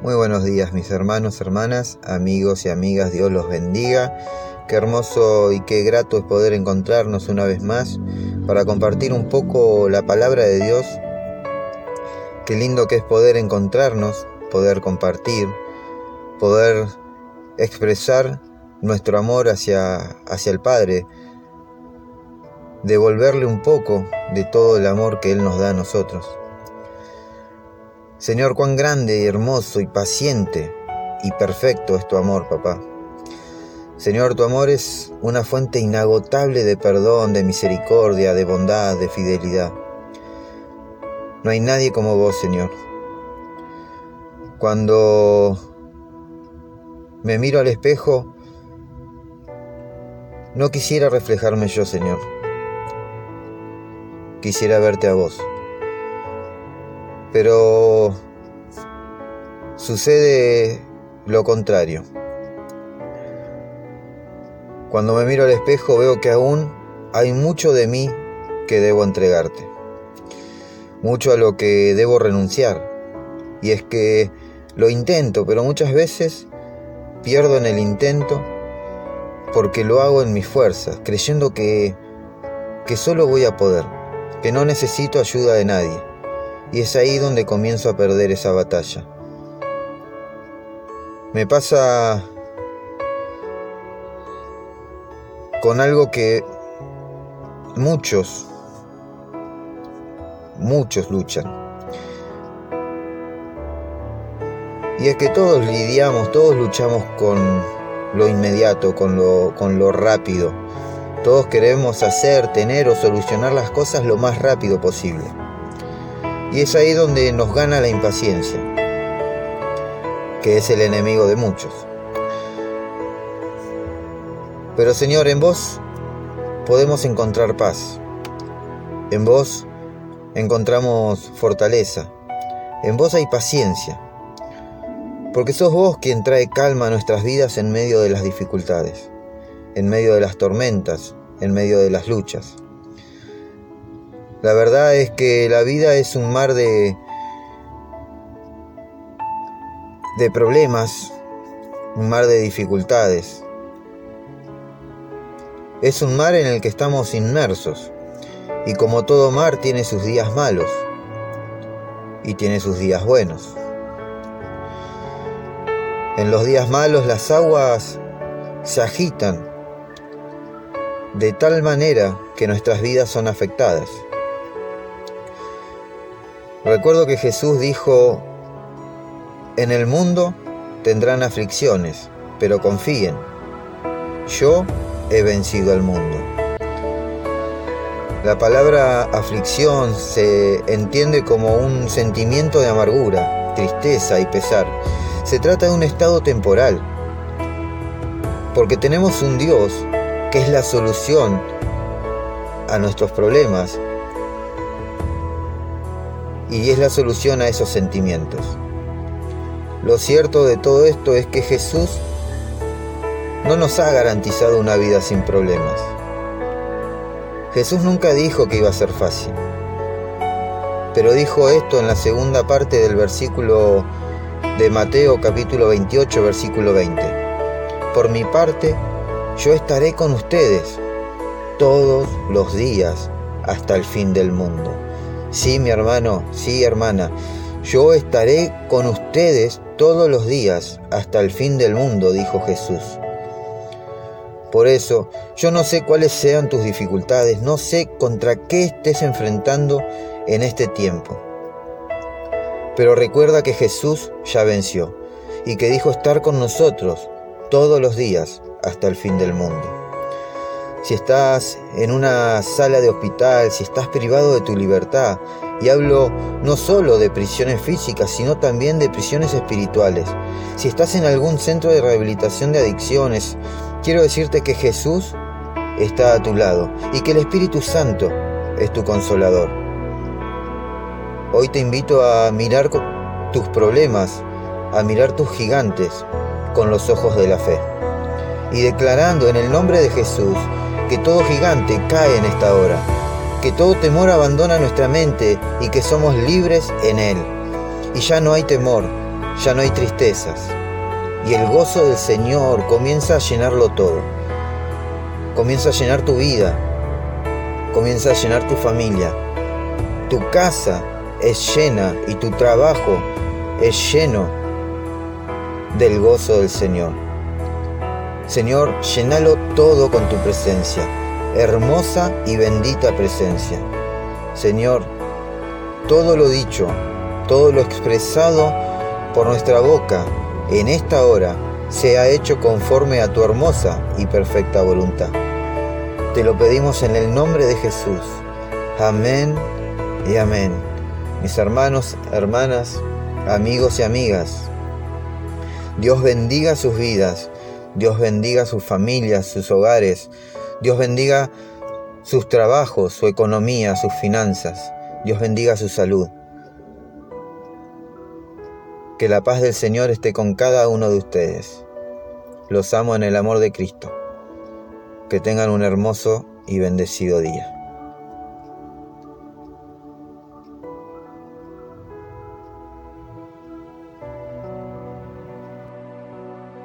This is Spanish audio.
Muy buenos días mis hermanos, hermanas, amigos y amigas, Dios los bendiga. Qué hermoso y qué grato es poder encontrarnos una vez más para compartir un poco la palabra de Dios. Qué lindo que es poder encontrarnos, poder compartir, poder expresar nuestro amor hacia, hacia el Padre, devolverle un poco de todo el amor que Él nos da a nosotros. Señor, cuán grande y hermoso y paciente y perfecto es tu amor, papá. Señor, tu amor es una fuente inagotable de perdón, de misericordia, de bondad, de fidelidad. No hay nadie como vos, Señor. Cuando me miro al espejo, no quisiera reflejarme yo, Señor. Quisiera verte a vos. Pero sucede lo contrario. Cuando me miro al espejo veo que aún hay mucho de mí que debo entregarte. Mucho a lo que debo renunciar. Y es que lo intento, pero muchas veces pierdo en el intento porque lo hago en mis fuerzas, creyendo que, que solo voy a poder, que no necesito ayuda de nadie. Y es ahí donde comienzo a perder esa batalla. Me pasa con algo que muchos, muchos luchan. Y es que todos lidiamos, todos luchamos con lo inmediato, con lo, con lo rápido. Todos queremos hacer, tener o solucionar las cosas lo más rápido posible. Y es ahí donde nos gana la impaciencia, que es el enemigo de muchos. Pero Señor, en vos podemos encontrar paz. En vos encontramos fortaleza. En vos hay paciencia. Porque sos vos quien trae calma a nuestras vidas en medio de las dificultades, en medio de las tormentas, en medio de las luchas. La verdad es que la vida es un mar de, de problemas, un mar de dificultades. Es un mar en el que estamos inmersos y como todo mar tiene sus días malos y tiene sus días buenos. En los días malos las aguas se agitan de tal manera que nuestras vidas son afectadas. Recuerdo que Jesús dijo, en el mundo tendrán aflicciones, pero confíen, yo he vencido al mundo. La palabra aflicción se entiende como un sentimiento de amargura, tristeza y pesar. Se trata de un estado temporal, porque tenemos un Dios que es la solución a nuestros problemas y es la solución a esos sentimientos. Lo cierto de todo esto es que Jesús no nos ha garantizado una vida sin problemas. Jesús nunca dijo que iba a ser fácil, pero dijo esto en la segunda parte del versículo de Mateo capítulo 28 versículo 20. Por mi parte, yo estaré con ustedes todos los días hasta el fin del mundo. Sí, mi hermano, sí, hermana, yo estaré con ustedes todos los días hasta el fin del mundo, dijo Jesús. Por eso, yo no sé cuáles sean tus dificultades, no sé contra qué estés enfrentando en este tiempo. Pero recuerda que Jesús ya venció y que dijo estar con nosotros todos los días hasta el fin del mundo si estás en una sala de hospital, si estás privado de tu libertad, y hablo no solo de prisiones físicas, sino también de prisiones espirituales. Si estás en algún centro de rehabilitación de adicciones, quiero decirte que Jesús está a tu lado y que el Espíritu Santo es tu consolador. Hoy te invito a mirar tus problemas, a mirar tus gigantes con los ojos de la fe. Y declarando en el nombre de Jesús, que todo gigante cae en esta hora, que todo temor abandona nuestra mente y que somos libres en Él. Y ya no hay temor, ya no hay tristezas y el gozo del Señor comienza a llenarlo todo. Comienza a llenar tu vida, comienza a llenar tu familia. Tu casa es llena y tu trabajo es lleno del gozo del Señor. Señor, llenalo todo con tu presencia, hermosa y bendita presencia. Señor, todo lo dicho, todo lo expresado por nuestra boca en esta hora sea hecho conforme a tu hermosa y perfecta voluntad. Te lo pedimos en el nombre de Jesús. Amén y amén. Mis hermanos, hermanas, amigos y amigas, Dios bendiga sus vidas, Dios bendiga sus familias, sus hogares, Dios bendiga sus trabajos, su economía, sus finanzas, Dios bendiga su salud. Que la paz del Señor esté con cada uno de ustedes. Los amo en el amor de Cristo. Que tengan un hermoso y bendecido día.